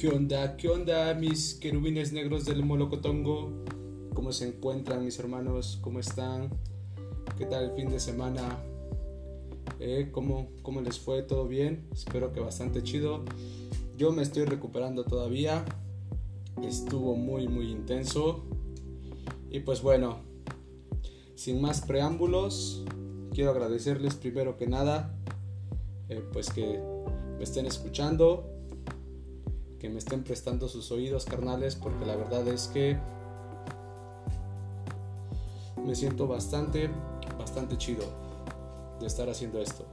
¿Qué onda? ¿Qué onda mis querubines negros del Molocotongo? ¿Cómo se encuentran mis hermanos? ¿Cómo están? ¿Qué tal el fin de semana? ¿Eh? ¿Cómo, ¿Cómo les fue? ¿Todo bien? Espero que bastante chido. Yo me estoy recuperando todavía. Estuvo muy muy intenso. Y pues bueno, sin más preámbulos, quiero agradecerles primero que nada, eh, pues que me estén escuchando, que me estén prestando sus oídos carnales, porque la verdad es que me siento bastante, bastante chido de estar haciendo esto.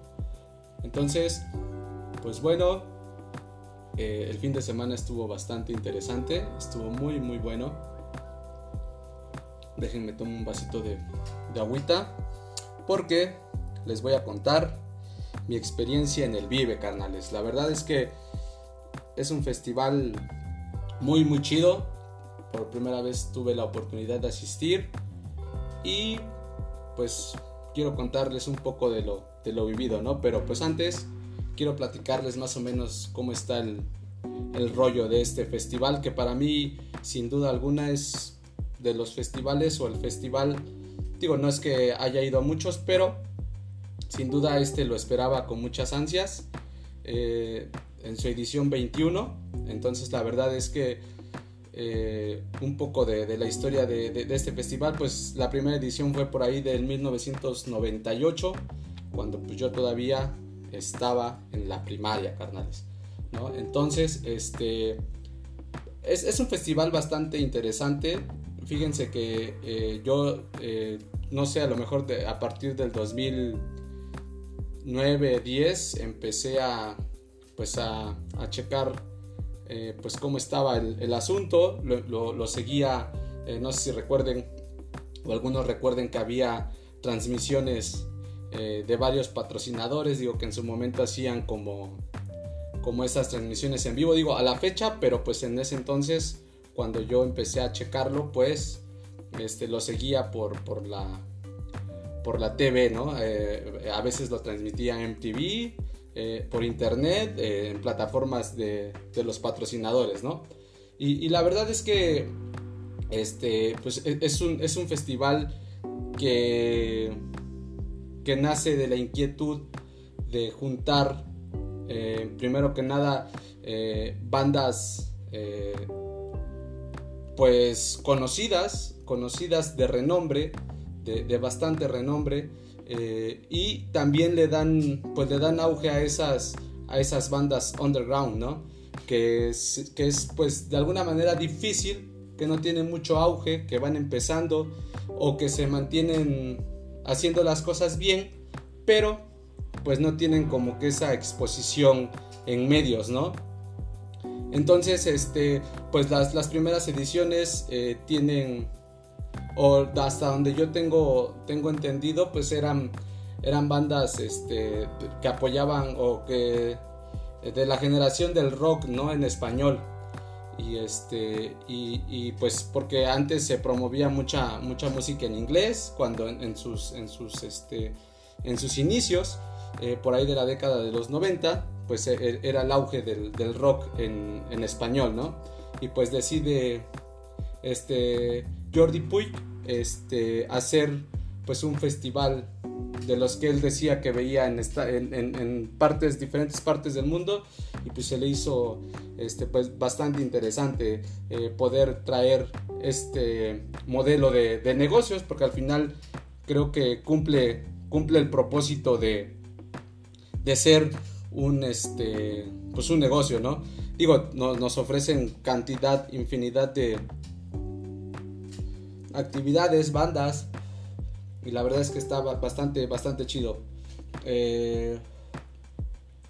Entonces, pues bueno, eh, el fin de semana estuvo bastante interesante, estuvo muy, muy bueno. Déjenme tomar un vasito de, de agüita, porque les voy a contar mi experiencia en el Vive, carnales. La verdad es que es un festival muy muy chido. Por primera vez tuve la oportunidad de asistir y pues quiero contarles un poco de lo, de lo vivido, ¿no? Pero pues antes quiero platicarles más o menos cómo está el, el rollo de este festival que para mí sin duda alguna es de los festivales o el festival digo no es que haya ido a muchos pero sin duda este lo esperaba con muchas ansias eh, en su edición 21. Entonces la verdad es que eh, un poco de, la historia de, este festival, pues la primera edición fue por ahí del 1998, cuando pues yo todavía estaba en la primaria, carnales. ¿no? Entonces, este, es, un festival bastante interesante. Fíjense que eh, yo, eh, no sé, a lo mejor a partir del 2009, 10, empecé a, pues a, checar eh, pues cómo estaba el, asunto, lo, seguía, eh, no sé si recuerden o algunos recuerden que había transmisiones eh, de varios patrocinadores, digo que en su momento hacían como, como esas transmisiones en vivo, digo a la fecha, pero pues en ese entonces cuando yo empecé a checarlo pues este, lo seguía por, por la por la TV, ¿no? a veces lo transmitía MTV, eh, por internet, eh, en plataformas de, los patrocinadores, ¿no? Y, la verdad es que este, pues e, es un, es un festival que, que nace de la inquietud de juntar, eh, primero que nada, bandas pues conocidas, conocidas de renombre, de, de bastante renombre, eh, y también le dan, pues le dan auge a esas, a esas bandas underground, ¿no? Que es, que es pues de alguna manera difícil, que no tienen mucho auge, que van empezando o que se mantienen haciendo las cosas bien, pero pues no tienen como que esa exposición en medios, ¿no? Entonces, este, pues las, las primeras ediciones eh, tienen o hasta donde yo tengo, tengo entendido, pues eran, eran bandas este, que apoyaban o que de la generación del rock, ¿no? En español. Y este, y, pues porque antes se promovía mucha, mucha música en inglés, cuando en, sus, en sus, este, en sus inicios, eh, por ahí de la década de los 90, pues e, e, era el auge del, rock en, en, español, ¿no? Y pues decide este, Jordi Puig este, hacer pues un festival de los que él decía que veía en, esta, en, partes, diferentes partes del mundo y pues se le hizo este, pues, bastante interesante eh, poder traer este modelo de, negocios porque al final creo que cumple, cumple el propósito de, de ser un, este, pues un negocio, ¿no? Digo, nos ofrecen cantidad, infinidad de, actividades, bandas. Y la verdad es que estaba bastante, bastante chido. Eh,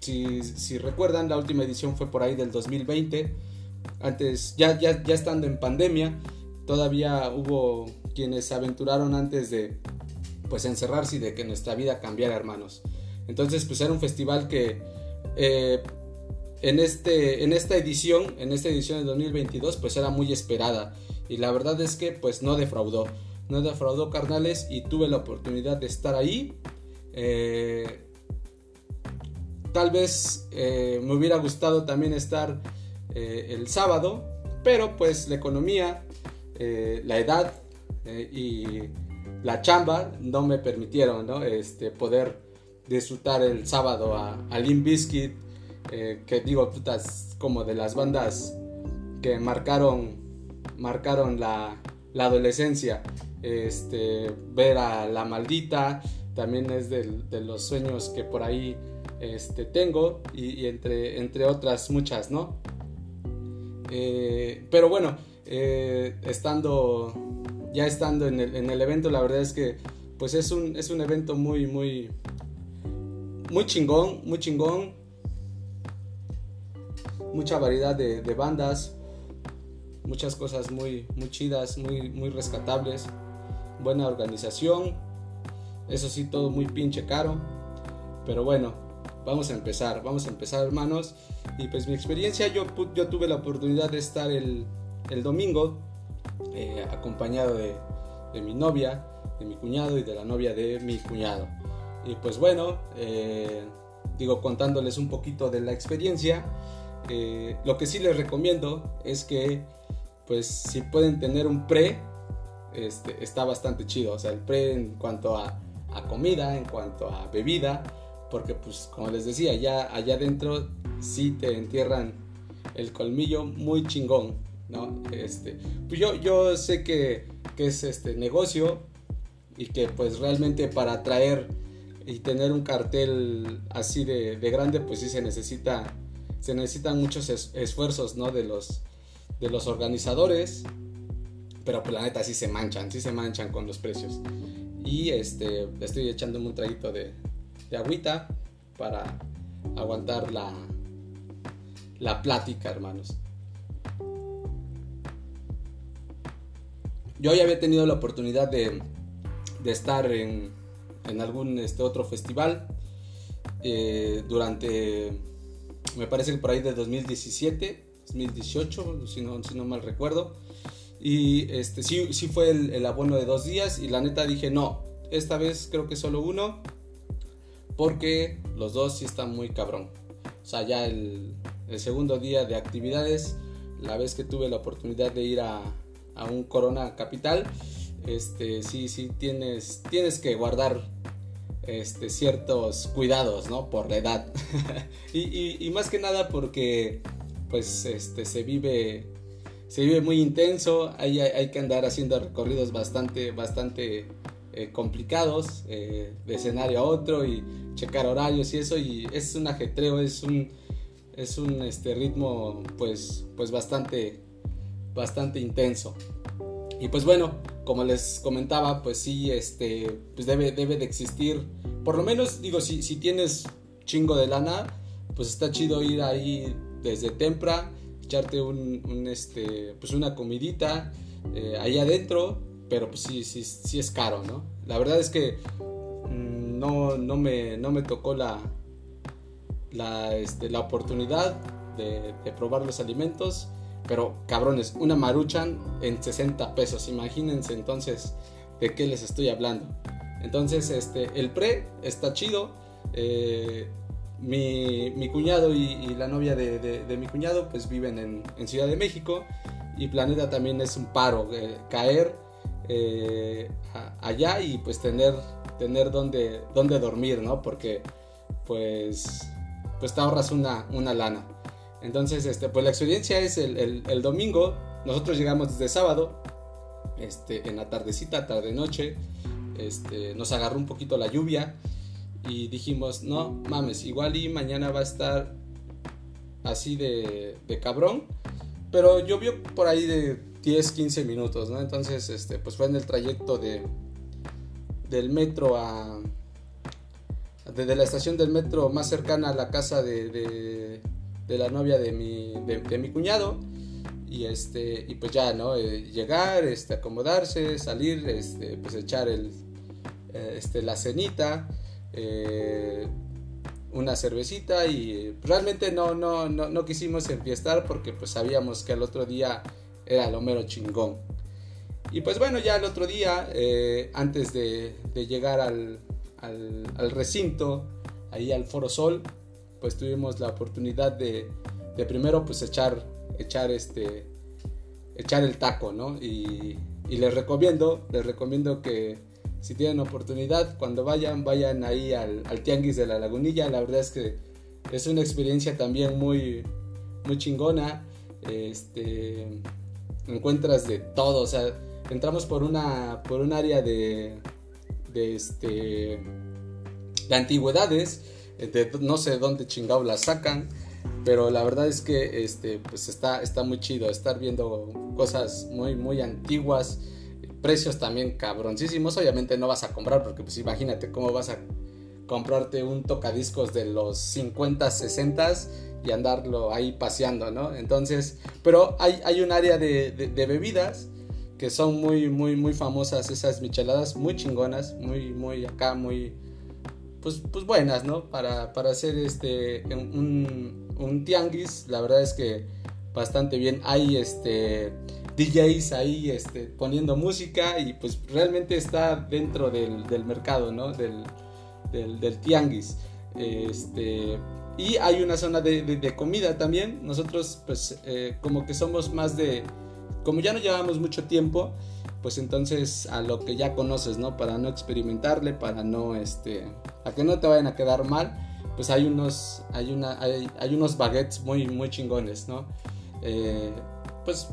si, recuerdan, la última edición fue por ahí del 2020. Antes, ya, ya, ya estando en pandemia, todavía hubo quienes se aventuraron antes de pues encerrarse y de que nuestra vida cambiara, hermanos. Entonces, pues era un festival que eh, en, este, en esta edición, en esta edición de 2022, pues era muy esperada. Y la verdad es que pues no defraudó. No defraudó carnales y tuve la oportunidad de estar ahí. Eh, tal vez eh, me hubiera gustado también estar el sábado, pero pues la economía, la edad y la chamba no me permitieron ¿no? este, poder disfrutar el sábado a, a que digo, putas, como de las bandas que marcaron, marcaron la, la adolescencia. Este, ver a la maldita también es de, los sueños que por ahí este, tengo y, entre, entre otras muchas, ¿no? Eh, pero bueno, eh, estando, ya estando en el, en el, evento, la verdad es que pues es un, es un evento muy, muy, muy chingón, muy chingón. Mucha variedad de, de bandas, muchas cosas muy, muy chidas, muy, muy rescatables, buena organización, eso sí, todo muy pinche caro, pero bueno, vamos a empezar, vamos a empezar hermanos, y pues mi experiencia, yo, yo tuve la oportunidad de estar el, el domingo eh, acompañado de, de, mi novia, de mi cuñado y de la novia de mi cuñado. Y pues bueno, eh, digo contándoles un poquito de la experiencia, lo que sí les recomiendo es que pues si pueden tener un pre, este, está bastante chido. O sea, el pre en cuanto a, comida, en cuanto a bebida, porque pues como les decía, ya allá adentro sí te entierran el colmillo muy chingón, ¿no? Este, pues yo, yo sé que, es este negocio y que pues realmente para atraer y tener un cartel así de, grande pues sí se necesita se necesitan muchos esfuerzos no de los de los organizadores, pero pues la neta sí se manchan, sí se manchan con los precios. Y este, estoy echándome un traguito de, de agüita para aguantar la, la plática, hermanos. Yo ya había tenido la oportunidad de, de estar en, en, algún este, otro festival eh, durante, me parece que por ahí de 2017 2018, si no, si no mal recuerdo. Y este, sí, sí fue el, abono de dos días y la neta dije, no, esta vez creo que solo uno, porque los dos sí están muy cabrón. O sea, ya el, el segundo día de actividades, la vez que tuve la oportunidad de ir a, a un Corona Capital, este, sí, sí, tienes, tienes que guardar este, ciertos cuidados, ¿no? Por la edad. y, más que nada porque pues este, se vive se vive muy intenso, hay, hay, que andar haciendo recorridos bastante, bastante eh, complicados eh, de escenario a otro y checar horarios y eso y es un ajetreo, es un, es un este, ritmo pues, pues bastante, bastante intenso. Y pues bueno, como les comentaba, pues sí, este, pues debe, debe de existir, por lo menos digo, si, si tienes chingo de lana, pues está chido ir ahí desde temprano, echarte un, este, pues una comidita eh, ahí adentro, pero pues sí, sí, sí es caro, ¿no? La verdad es que mm, no, no, me, no me tocó la, la, este, la oportunidad de, probar los alimentos, pero cabrones, una maruchan en 60 pesos, imagínense entonces de qué les estoy hablando. Entonces, este, el pre está chido. Eh, mi, cuñado y, la novia de, mi cuñado pues viven en, Ciudad de México y Planeta también es un paro, eh, caer eh, allá y pues tener, tener donde, donde dormir, ¿no? Porque pues, pues te ahorras una, una lana. Entonces, este, pues la experiencia es el, domingo, nosotros llegamos desde sábado, este, en la tardecita, tarde-noche, este, nos agarró un poquito la lluvia y dijimos, no mames, igual y mañana va a estar así de, de cabrón, pero llovió por ahí de 10, 15 minutos, ¿no? Entonces, este, pues fue en el trayecto de, del metro a... Desde la estación del metro más cercana a la casa de, la novia de mi, de, mi cuñado. Y, este, y pues ya, ¿no? Eh, llegar, este, acomodarse, salir, este, pues echar el, eh, este, la cenita. Eh, una cervecita y realmente no, no, no, no, quisimos enfiestar porque pues sabíamos que el otro día era lo mero chingón. Y pues bueno, ya el otro día, antes de, llegar al, al, recinto, ahí al Foro Sol, pues tuvimos la oportunidad de, primero pues echar echar este echar el taco, ¿no? Y, les recomiendo, les recomiendo que si tienen oportunidad, cuando vayan, vayan ahí al, al, Tianguis de la Lagunilla. La verdad es que es una experiencia también muy, muy chingona. Este, encuentras de todo, o sea, entramos por una, por un área de, de, este, de antigüedades, de no sé dónde chingado las sacan. Pero la verdad es que este, pues está, está muy chido estar viendo cosas muy, muy antiguas. Precios también cabroncísimos. Obviamente no vas a comprar porque pues imagínate cómo vas a comprarte un tocadiscos de los 50, 60 y andarlo ahí paseando, ¿no? Entonces, pero hay, hay un área de, de, bebidas que son muy, muy, muy famosas, esas micheladas, muy chingonas, muy, muy acá, muy, pues, pues buenas, ¿no? Para, para hacer este, un, un tianguis, la verdad es que bastante bien. Hay este DJs ahí este, poniendo música y pues realmente está dentro del, mercado, ¿no? Del, del, tianguis. Este, y hay una zona de, comida también. Nosotros pues eh, como que somos más de... Como ya no llevamos mucho tiempo, pues entonces a lo que ya conoces, ¿no? Para no experimentarle, para no, este, a que no te vayan a quedar mal pues hay unos, hay una, hay, unos baguettes muy, muy chingones, ¿no? Eh, pues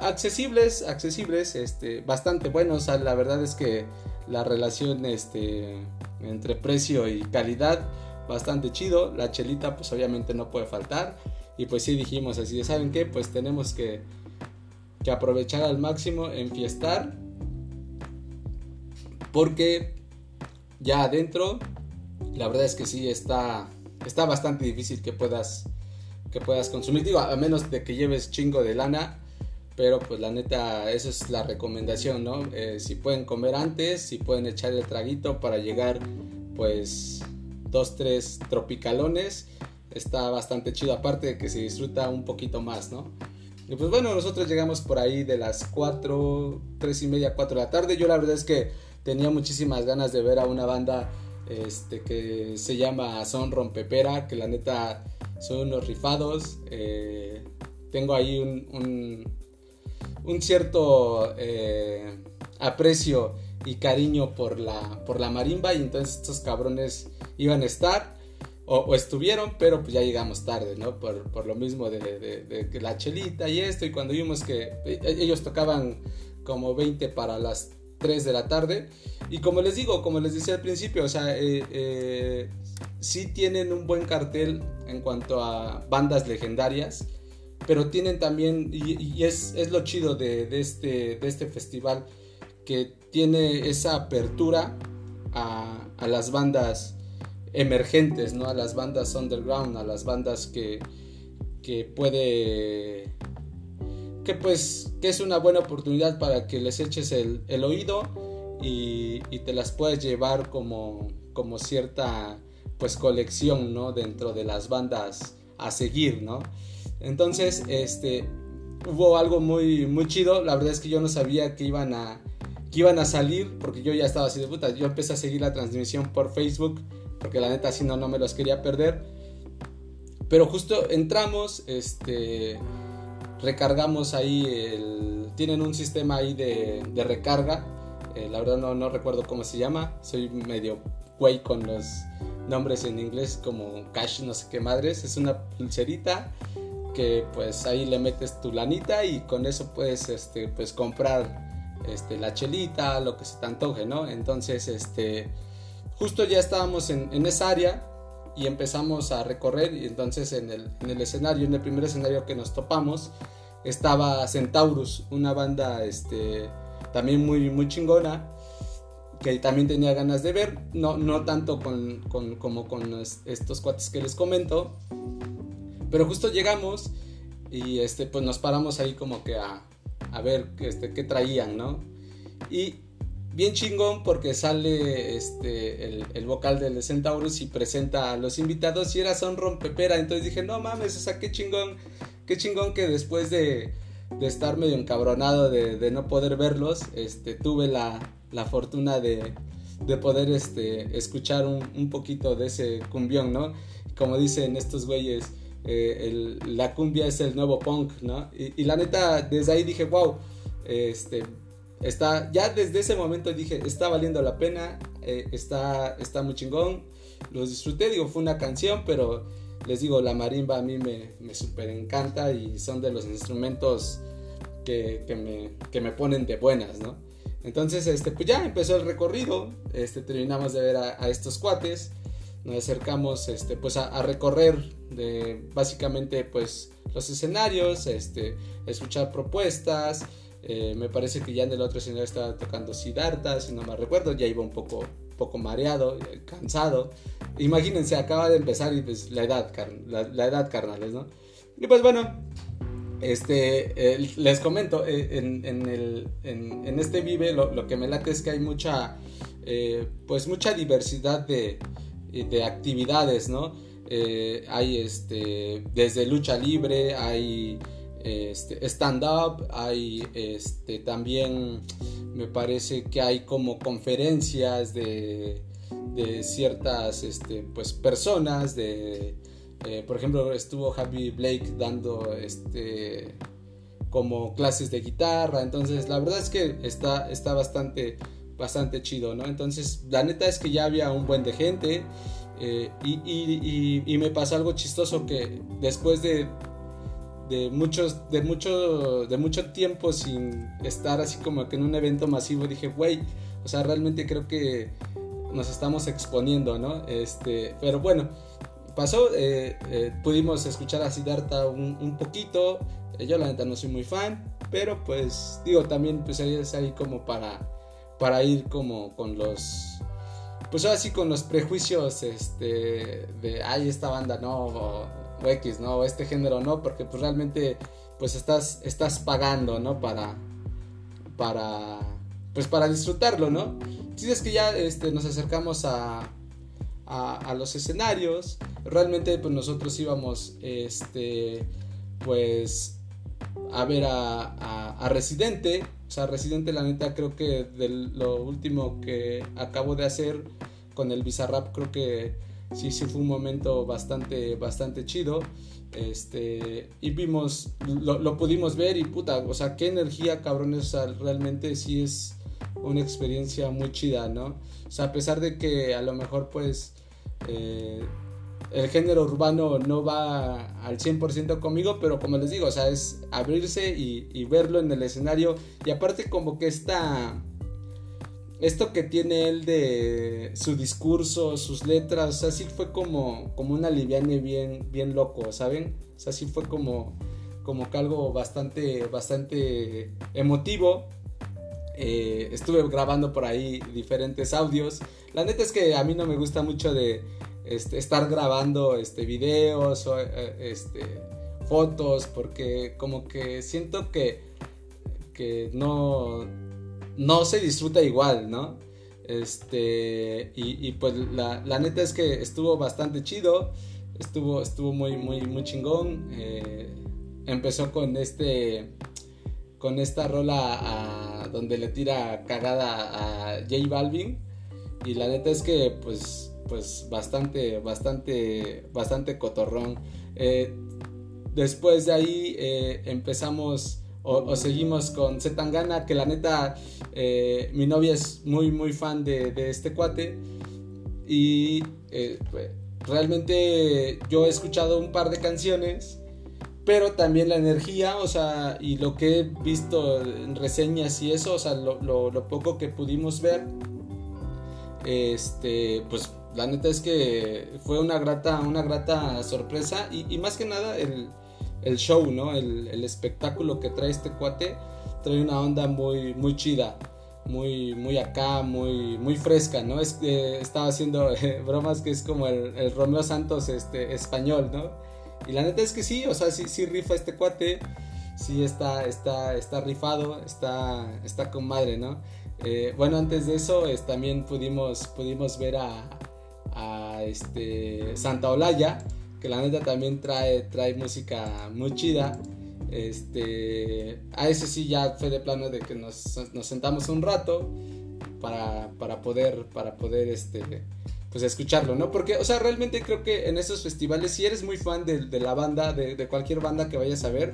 accesibles, accesibles, este, bastante buenos. la verdad es que la relación este, entre precio y calidad, bastante chido. La chelita, pues obviamente no puede faltar. Y pues sí dijimos así ¿saben qué? Pues tenemos que, que aprovechar al máximo, enfiestar. Porque ya adentro la verdad es que sí está, está bastante difícil que puedas, que puedas consumir. Digo, a menos de que lleves chingo de lana. Pero pues la neta, esa es la recomendación, ¿no? Eh, si pueden comer antes, si pueden echar el traguito para llegar pues dos, tres tropicalones, está bastante chido. Aparte de que se disfruta un poquito más, ¿no? Y pues bueno, nosotros llegamos por ahí de las 4, 3 y media, 4 de la tarde. Yo la verdad es que tenía muchísimas ganas de ver a una banda este, que se llama Son Rompepera, que la neta son unos rifados. Eh, tengo ahí un, un, cierto eh, aprecio y cariño por la, por la marimba y entonces estos cabrones iban a estar o, estuvieron, pero pues ya llegamos tarde, ¿no? Por, lo mismo de, la chelita y esto y cuando vimos que eh, ellos tocaban como 20 para las 3 de la tarde. Y como les digo, como les decía al principio, o sea, eh, eh, sí tienen un buen cartel en cuanto a bandas legendarias, pero tienen también, y, es, es, lo chido de, de, este, de este festival, que tiene esa apertura a, a, las bandas emergentes, ¿no? A las bandas underground, a las bandas que, que puede que pues que es una buena oportunidad para que les eches el, oído y, te las puedes llevar como, como cierta pues colección no dentro de las bandas a seguir no entonces este hubo algo muy muy chido. La verdad es que yo no sabía que iban a que iban a salir porque yo ya estaba así de puta. Yo empecé a seguir la transmisión por Facebook porque la neta si no no me los quería perder pero justo entramos este recargamos ahí, el, tienen un sistema ahí de, recarga, eh, la verdad no, recuerdo cómo se llama, soy medio güey con los nombres en inglés como cash no sé qué madres, es una pulserita que pues ahí le metes tu lanita y con eso puedes este, pues comprar este, la chelita, lo que se te antoje, ¿no? Entonces, este, justo ya estábamos en, en esa área y empezamos a recorrer y entonces en el, en el, escenario, en el primer escenario que nos topamos, estaba Centaurus, una banda este, también muy, muy chingona, que también tenía ganas de ver, no, no tanto con, con, como con estos cuates que les comento, pero justo llegamos y este, pues nos paramos ahí como que a, a ver este, qué traían, ¿no? Y bien chingón porque sale este, el, vocal del Centaurus y presenta a los invitados y era Son Rompepera. Entonces dije, no mames, o sea, qué chingón, qué chingón que después de, de estar medio encabronado de, de, no poder verlos, este, tuve la, la fortuna de, de, poder este, escuchar un, un, poquito de ese cumbión, ¿no? Como dicen estos güeyes, eh, la cumbia es el nuevo punk, ¿no? Y, la neta, desde ahí dije, wow, este, está, ya desde ese momento dije, está valiendo la pena, eh, está, está muy chingón, los disfruté, digo, fue una canción, pero les digo, la marimba a mí me, me súper encanta y son de los instrumentos que, que, me, que me ponen de buenas, ¿no? Entonces, este, pues ya empezó el recorrido, este, terminamos de ver a, estos cuates, nos acercamos este, pues a, recorrer de, básicamente pues los escenarios, este, escuchar propuestas, eh, me parece que ya en el otro escenario estaba tocando Siddhartha, si no me recuerdo, ya iba un poco, poco mareado, eh, cansado. Imagínense, acaba de empezar y pues la edad, la, edad carnales, ¿no? Y pues bueno, este, les comento, eh, en, en, este Vive lo, que me late es que hay mucha, eh, pues mucha diversidad de, de actividades, ¿no? Eh, hay este, desde lucha libre, hay este, stand-up, hay este, también, me parece que hay como conferencias de, de ciertas este, pues, personas, de eh, por ejemplo, estuvo Javi Blake dando este como clases de guitarra. Entonces, la verdad es que está, está bastante, bastante chido, ¿no? Entonces, la neta es que ya había un buen de gente. Eh, y, me pasó algo chistoso que después de, de muchos de mucho de mucho tiempo sin estar así como que en un evento masivo dije güey o sea realmente creo que nos estamos exponiendo no este pero bueno pasó, eh, eh, pudimos escuchar a Siddhartha un, un poquito, eh, yo la neta no soy muy fan, pero pues digo, también pues ahí es ahí como para, para ir como con los, pues así con los prejuicios este, de, ay, esta banda no, X, no, o este género no, porque pues realmente pues estás, estás pagando, ¿no? Para, para, pues para disfrutarlo, ¿no? Si es que ya este, nos acercamos a a, los escenarios. Realmente pues nosotros íbamos este, pues a ver a, a, Residente. O sea, Residente la neta creo que de lo último que acabo de hacer con el Bizarrap creo que sí, sí fue un momento bastante, bastante chido. Este, y vimos, lo, pudimos ver y puta, o sea, qué energía cabrones, realmente sí es una experiencia muy chida, ¿no? O sea, a pesar de que a lo mejor pues eh, el género urbano no va al 100% conmigo, pero como les digo, o sea, es abrirse y, verlo en el escenario. Y aparte como que esta... Esto que tiene él de su discurso, sus letras, o sea, sí fue como, como una liviane bien, bien loco, ¿saben? O sea, sí fue como, como que algo bastante, bastante emotivo. Eh, estuve grabando por ahí diferentes audios. La neta es que a mí no me gusta mucho de este, estar grabando este, videos o eh, este, fotos porque como que siento que, que no, no se disfruta igual, ¿no? Este, y, pues la, neta es que estuvo bastante chido, estuvo, estuvo muy, muy, muy chingón. Eh, empezó con este, con esta rola donde le tira cagada a J Balvin. Y la neta es que pues pues bastante, bastante, bastante cotorrón. Eh, después de ahí eh, empezamos o, seguimos con Zetangana, que la neta eh, mi novia es muy, muy fan de, este cuate. Y pues, realmente yo he escuchado un par de canciones pero también la energía, o sea, y lo que he visto en reseñas y eso, o sea, lo, poco que pudimos ver, este, pues la neta es que fue una grata, una grata sorpresa y, más que nada el, show, ¿no? El, espectáculo que trae este cuate trae una onda muy, muy chida, muy, muy acá, muy, muy fresca, ¿no? Es, estaba haciendo bromas que es como el, Romeo Santos este, español, ¿no? Y la neta es que sí, o sea, sí, sí rifa este cuate, sí está, está, está rifado, está, está con madre, ¿no? Eh, bueno, antes de eso también pudimos, pudimos ver a, a este, Santa Olaya, que la neta también trae, trae música muy chida. Este, a ese sí ya fue de plano de que nos, nos sentamos un rato para, para, poder, para poder este, pues escucharlo, ¿no? Porque, o sea, realmente creo que en esos festivales, si eres muy fan de, la banda, de, cualquier banda que vayas a ver,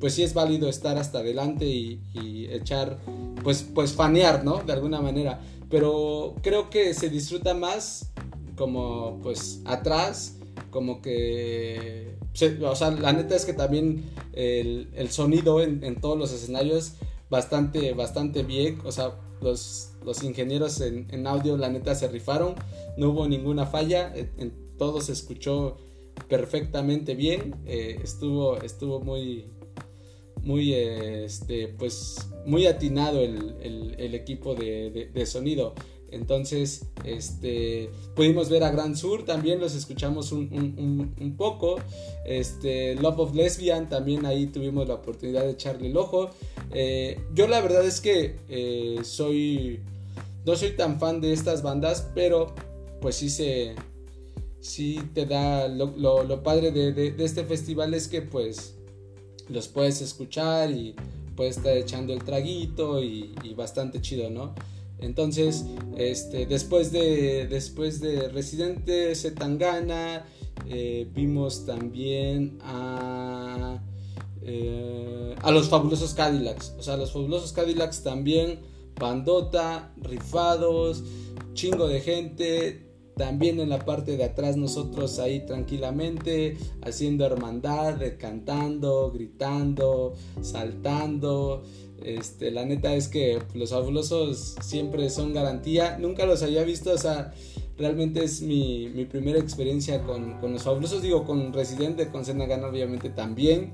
pues sí es válido estar hasta adelante y, echar, pues, pues fanear, ¿no? De alguna manera. Pero creo que se disfruta más como, pues, atrás, como que... o sea, la neta es que también el, sonido en, en todos los escenarios bastante, bastante bien, o sea, los, los ingenieros en, audio, la neta, se rifaron. No hubo ninguna falla. En, todo se escuchó perfectamente bien. Eh, estuvo, estuvo muy, muy, este, pues, muy atinado el, equipo de, sonido. Entonces, este, pudimos ver a Grand Sur, también los escuchamos un, poco. Este, Love of Lesbian, también ahí tuvimos la oportunidad de echarle el ojo. Eh, yo la verdad es que eh, soy, no soy tan fan de estas bandas, pero pues sí se, sí te da, lo, padre de, este festival es que pues los puedes escuchar y puedes estar echando el traguito y bastante chido, ¿no? Entonces, este, después de, después de Residente Zetangana, eh, vimos también a, eh, a los fabulosos Cadillacs. O sea, los fabulosos Cadillacs también, bandota, rifados, chingo de gente. También en la parte de atrás nosotros ahí tranquilamente haciendo hermandad, cantando, gritando, saltando. Este, la neta es que los fabulosos siempre son garantía. Nunca los había visto, o sea, realmente es mi, primera experiencia con, los fabulosos. Digo, con Residente, con Gana obviamente también.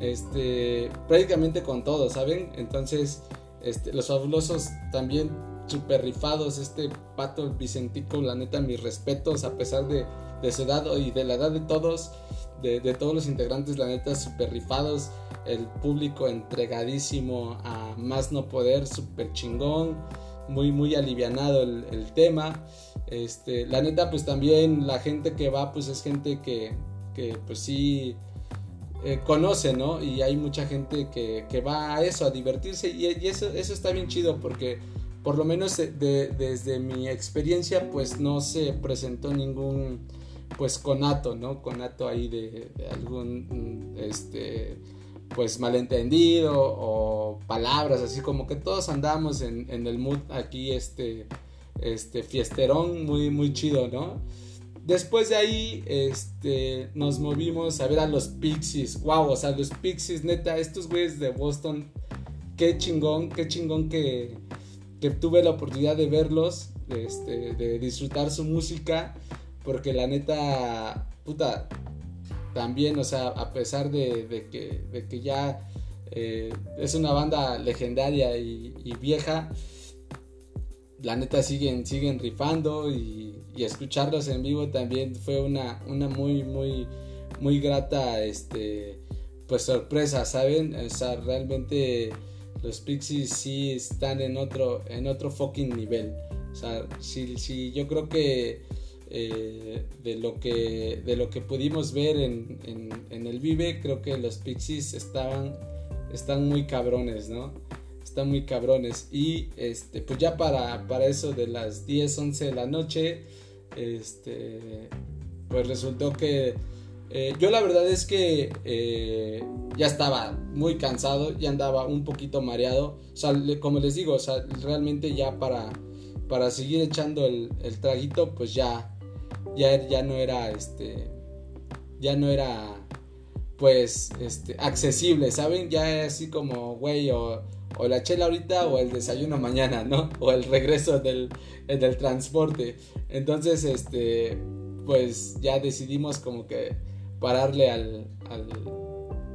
Este, prácticamente con todos, ¿saben? Entonces, este, los fabulosos también super rifados. Este pato Vicentico, la neta, mis respetos, a pesar de, de su edad y de la edad de todos, de, todos los integrantes, la neta, super rifados el público entregadísimo a más no poder, súper chingón, muy, muy alivianado el, tema. Este, la neta, pues también la gente que va, pues es gente que, que pues sí eh, conoce, ¿no? Y hay mucha gente que, que va a eso, a divertirse, y, eso, eso está bien chido porque por lo menos desde mi experiencia, pues no se presentó ningún pues conato, ¿no? Conato ahí de, de algún este pues malentendido o palabras así como que todos andamos en, el mood aquí este este fiesterón muy muy chido no después de ahí este nos movimos a ver a los Pixies. Wow o sea los Pixies neta estos güeyes de Boston qué chingón qué chingón que, que tuve la oportunidad de verlos este, de disfrutar su música porque la neta puta también, o sea, a pesar de, que, ya eh, es una banda legendaria y, vieja, la neta siguen, siguen rifando y, escucharlos en vivo también fue una, una muy, muy, muy grata, este, pues sorpresa, ¿saben? O sea, realmente los Pixies sí están en otro, en otro fucking nivel. O sea, sí, yo creo que eh, de, lo que, de lo que pudimos ver en, en, el Vive, creo que los Pixies estaban, están muy cabrones, ¿no? Están muy cabrones. Y este, pues ya para, para eso de las 10, 11 de la noche, este, pues resultó que eh, yo la verdad es que eh, ya estaba muy cansado, ya andaba un poquito mareado. O sea, como les digo, o sea, realmente ya para, para seguir echando el, el traguito, pues ya, ya, ya no era este ya no era pues este accesible, ¿saben? Ya así como, güey, o, la chela ahorita o el desayuno mañana, ¿no? O el regreso del, del transporte. Entonces, este, pues ya decidimos como que pararle al, al,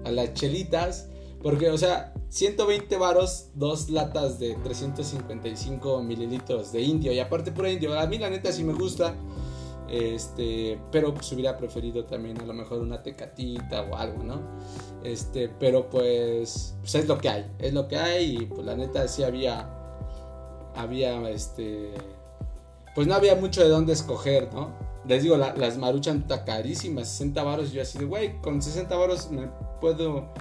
a las chelitas. Porque, o sea, 120 varos, dos latas de 355 mililitros de indio. Y aparte por indio, a mí la neta sí me gusta. Este, pero pues hubiera preferido también a lo mejor una tecatita o algo, ¿no? Este, pero pues, pues es lo que hay, es lo que hay y pues la neta sí había, había, este, pues no había mucho de dónde escoger, ¿no? Les digo, las maruchan está carísimas, 60 varos, yo así de, güey, con 60 varos me puedo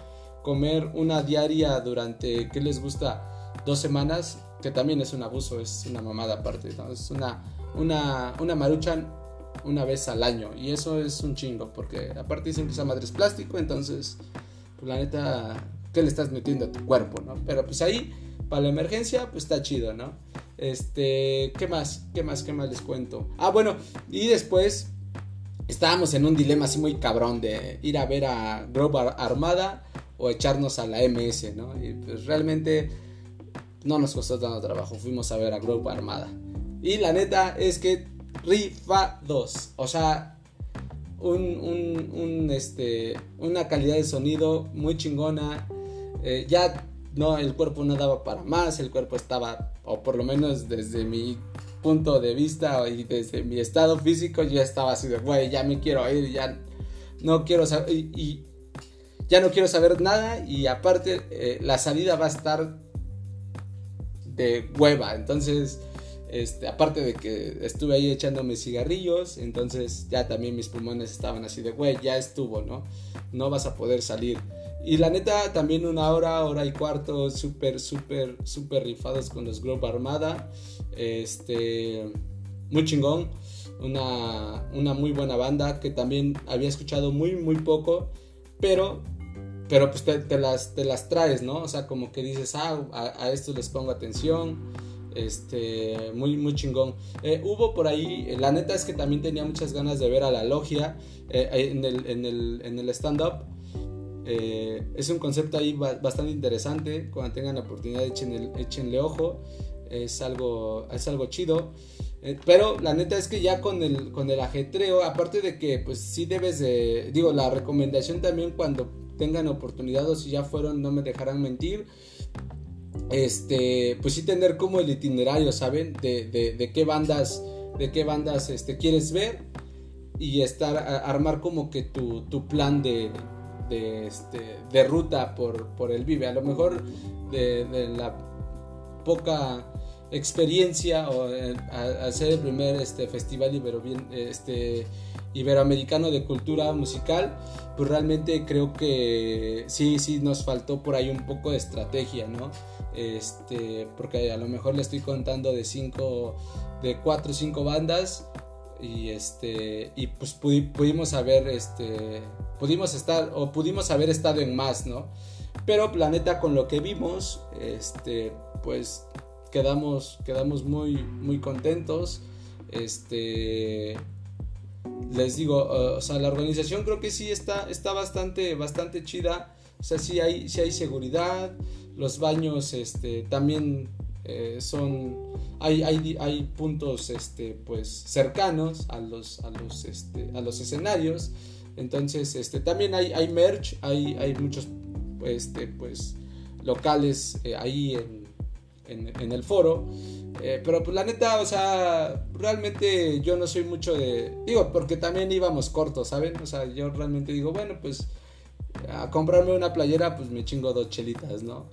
comer una diaria durante, ¿qué les gusta? Dos semanas, que también es un abuso, es una mamada aparte, ¿no? Es una una, una maruchan una vez al año. Y eso es un chingo, porque aparte dicen que esa madre es plástico, entonces, pues la neta, ¿qué le estás metiendo a tu cuerpo, no? Pero pues ahí, para la emergencia, pues está chido, ¿no? Este, ¿qué más? ¿Qué más? ¿Qué más les cuento? Ah, bueno, y después estábamos en un dilema así muy cabrón de ir a ver a Grove Armada o echarnos a la MS, ¿no? Y pues realmente no nos costó tanto trabajo, fuimos a ver a Grove Armada. Y la neta es que rifa 2, o sea, un, un, este, una calidad de sonido muy chingona. Eh, ya no, el cuerpo no daba para más, el cuerpo estaba, o por lo menos desde mi punto de vista y desde mi estado físico, ya estaba así de, güey, ya me quiero ir, ya no quiero saber, y, ya no quiero saber nada, y aparte eh, la salida va a estar de hueva, entonces este, aparte de que estuve ahí echándome cigarrillos, entonces ya también mis pulmones estaban así de, güey, ya estuvo, ¿no? No vas a poder salir. Y la neta, también una hora, hora y cuarto, súper, súper, súper rifados con los Grove Armada. Este, muy chingón. Una, una muy buena banda que también había escuchado muy, muy poco, pero pero pues te, las, te las traes, ¿no? O sea, como que dices, ah, a, a les pongo atención. Este, muy, muy chingón. Eh, hubo por ahí, la neta es que también tenía muchas ganas de ver a la logia eh, en el, en el, en el stand-up. Eh, es un concepto ahí bastante interesante. Cuando tengan la oportunidad, echen échenle ojo. Es algo, es algo chido. pero la neta es que ya con el, con el ajetreo, aparte de que, pues sí debes de. Digo, la recomendación también cuando tengan oportunidad o si ya fueron, no me dejarán mentir este, pues sí tener como el itinerario, ¿saben? De, de, qué bandas, de qué bandas este, quieres ver y estar, armar como que tu, tu plan de, de, este, de ruta por, por el Vive. A lo mejor de, la poca experiencia o eh, hacer el primer este, festival ibero, este, iberoamericano de cultura musical, pues realmente creo que sí, sí nos faltó por ahí un poco de estrategia, ¿no? Este, porque a lo mejor le estoy contando de cinco, de cuatro o cinco bandas y este, y pues pudimos haber, este, pudimos estar o pudimos haber estado en más, ¿no? Pero planeta con lo que vimos, este, pues quedamos, quedamos muy, muy contentos, este, les digo, o sea, la organización creo que sí está, está bastante, bastante chida. O sea, sí hay, sí hay seguridad, los baños este, también eh, son hay, hay, hay, puntos este, pues, cercanos a los, a los, este, a los escenarios entonces este, también hay, hay merch hay, hay muchos este, pues, locales eh, ahí en, en, el foro eh, pero pues la neta o sea realmente yo no soy mucho de digo porque también íbamos cortos saben o sea yo realmente digo bueno pues a comprarme una playera pues me chingo dos chelitas no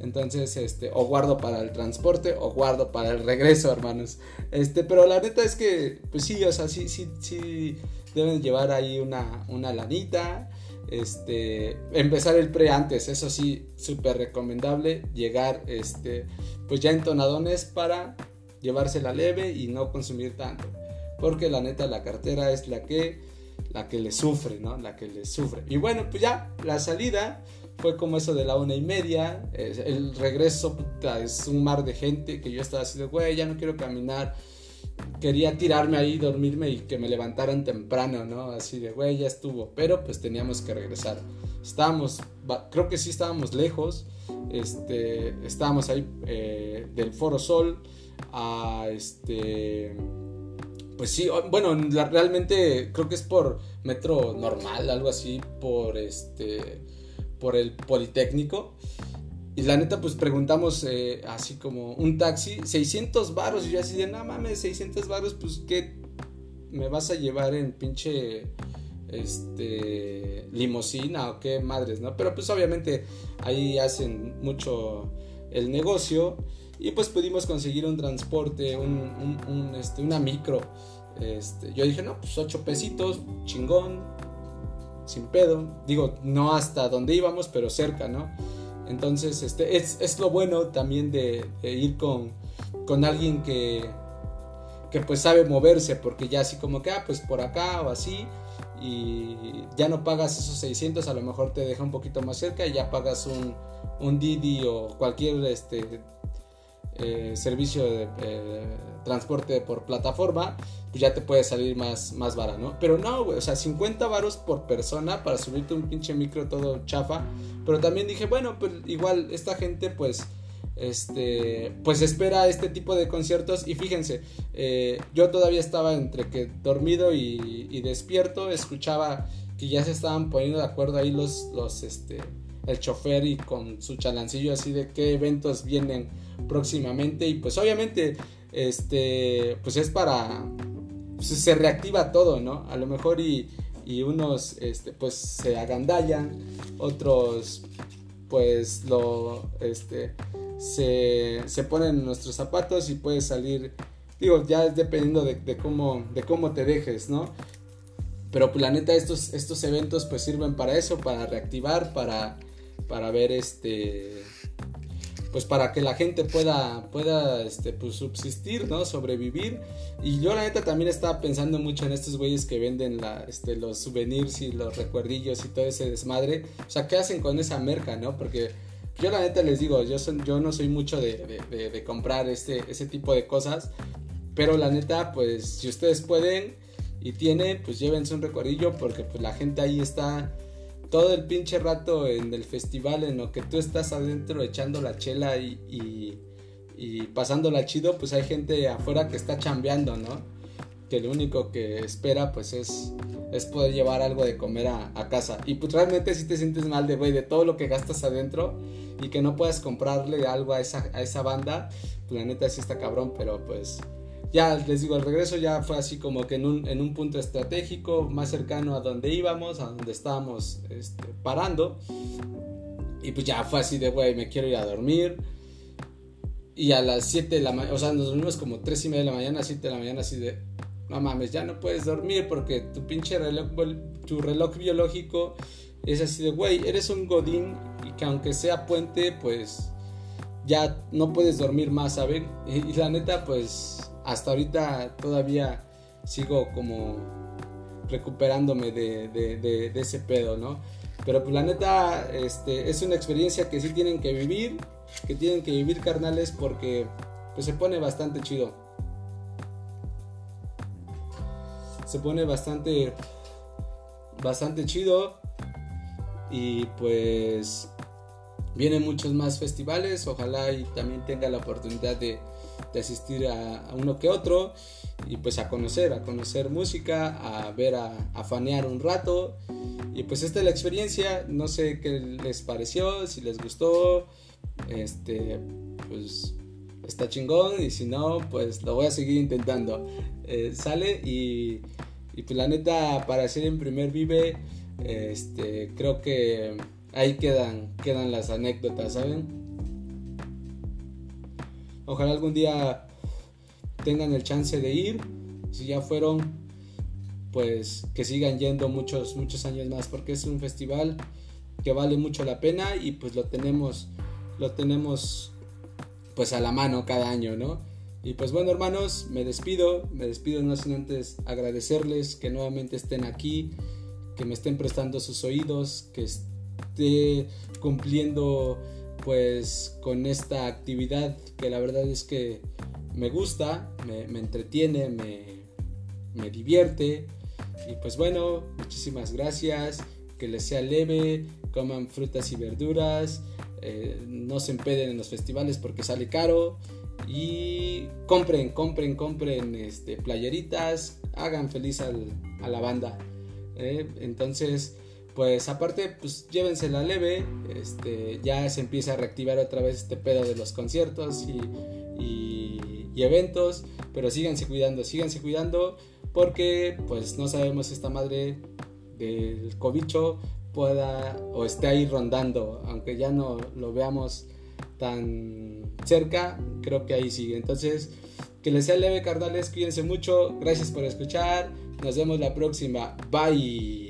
entonces, este, o guardo para el transporte o guardo para el regreso, hermanos. Este, pero la neta es que, pues sí, o sea, sí, sí, sí deben llevar ahí una, una lanita. Este, empezar el pre antes, eso sí, súper recomendable. Llegar, este, pues ya entonadones para llevársela leve y no consumir tanto. Porque la neta, la cartera es la que, la que le sufre, ¿no? La que le sufre. Y bueno, pues ya, la salida fue como eso de la una y media. El regreso es un mar de gente que yo estaba así de, güey, ya no quiero caminar. Quería tirarme ahí, dormirme y que me levantaran temprano, ¿no? Así de, güey, ya estuvo. Pero pues teníamos que regresar. Estábamos, creo que sí estábamos lejos. Este, estábamos ahí eh, del Foro Sol a este pues sí, bueno, realmente creo que es por metro normal, algo así, por este, por el Politécnico. Y la neta, pues preguntamos eh, así como un taxi, 600 baros. Y yo así de, no mames, 600 baros, pues ¿qué me vas a llevar en pinche este limosina o qué madres, ¿no? Pero pues obviamente ahí hacen mucho el negocio y pues pudimos conseguir un transporte, un, este, una micro. Este, yo dije, no, pues 8 pesitos, chingón, sin pedo. Digo, no hasta donde íbamos, pero cerca, ¿no? Entonces, este, es, es lo bueno también de, ir con, con alguien que, que pues sabe moverse, porque ya así como que, ah, pues por acá o así, y ya no pagas esos 600, a lo mejor te deja un poquito más cerca y ya pagas un, un Didi o cualquier este, eh, servicio de eh, transporte por plataforma, pues ya te puede salir más, más vara, ¿no? Pero no, güey, o sea, 50 varos por persona para subirte un pinche micro todo chafa. Pero también dije, bueno, pues igual esta gente pues este, pues espera este tipo de conciertos y fíjense, eh, yo todavía estaba entre que dormido y, despierto, escuchaba que ya se estaban poniendo de acuerdo ahí los, los, este, el chofer y con su chalancillo así de qué eventos vienen próximamente y pues obviamente, este, pues es para, se reactiva todo, ¿no? A lo mejor y, y unos, este, pues se agandallan, otros, pues lo, este, se, se ponen en nuestros zapatos y puede salir, digo, ya es dependiendo de, cómo, de cómo te dejes, ¿no? Pero pues la neta, estos, estos eventos pues sirven para eso, para reactivar, para, para ver este pues para que la gente pueda, pueda este, pues, subsistir, ¿no? Sobrevivir. Y yo la neta también estaba pensando mucho en estos güeyes que venden este, los souvenirs y los recuerdillos y todo ese desmadre. O sea, ¿qué hacen con esa merca, no? Porque yo la neta les digo, yo, yo no soy mucho de, comprar este, ese tipo de cosas, pero la neta, pues si ustedes pueden y tienen, pues llévense un recuerdillo porque pues la gente ahí está todo el pinche rato en el festival en lo que tú estás adentro echando la chela y, y, y pasándola chido, pues hay gente afuera que está chambeando, ¿no? Que lo único que espera pues es es poder llevar algo de comer a, casa. Y pues realmente si te sientes mal de, güey, de todo lo que gastas adentro y que no puedas comprarle algo a esa, a esa banda, pues la neta sí está cabrón, pero pues ya les digo, el regreso ya fue así como que en un, en un punto estratégico, más cercano a donde íbamos, a donde estábamos este, parando. Y pues ya fue así de, güey, me quiero ir a dormir. Y a las 7 de la mañana, o sea, nos dormimos como 3 y media de la mañana, 7 de la mañana, así de, no mames, ya no puedes dormir porque tu pinche reloj, tu reloj biológico es así de, güey, eres un godín y que aunque sea puente, pues ya no puedes dormir más, ¿saben? Y, la neta, pues hasta ahorita todavía sigo como recuperándome de, ese pedo, ¿no? Pero pues la neta, este, es una experiencia que sí tienen que vivir, que tienen que vivir carnales porque pues se pone bastante chido. se pone bastante bastante chido y pues vienen muchos más festivales ojalá y también tenga la oportunidad de, asistir a, uno que otro y pues a conocer a conocer música a ver a, fanear un rato y pues esta es la experiencia no sé qué les pareció si les gustó este pues está chingón y si no, pues lo voy a seguir intentando. Eh, sale y, pues la neta, para hacer en primer vive, este, creo que ahí quedan, quedan las anécdotas, ¿saben? Ojalá algún día tengan el chance de ir. Si ya fueron, pues que sigan yendo muchos, muchos años más, porque es un festival que vale mucho la pena y pues lo tenemos, lo tenemos pues a la mano cada año, ¿no? Y pues bueno hermanos, me despido, me despido no sin antes agradecerles que nuevamente estén aquí, que me estén prestando sus oídos, que esté cumpliendo pues con esta actividad que la verdad es que me gusta, me, entretiene, me, me divierte. Y pues bueno, muchísimas gracias, que les sea leve, coman frutas y verduras, eh, no se empeden en los festivales porque sale caro y compren, compren, compren este, playeritas, hagan feliz a la banda. ¿eh? entonces, pues aparte, pues llévensela leve, este, ya se empieza a reactivar otra vez este pedo de los conciertos y, eventos, pero síganse cuidando, síganse cuidando porque pues no sabemos esta madre del cobicho pueda o esté ahí rondando, aunque ya no lo veamos tan cerca, creo que ahí sigue. Entonces, que les sea leve, carnales, cuídense mucho, gracias por escuchar, nos vemos la próxima, bye.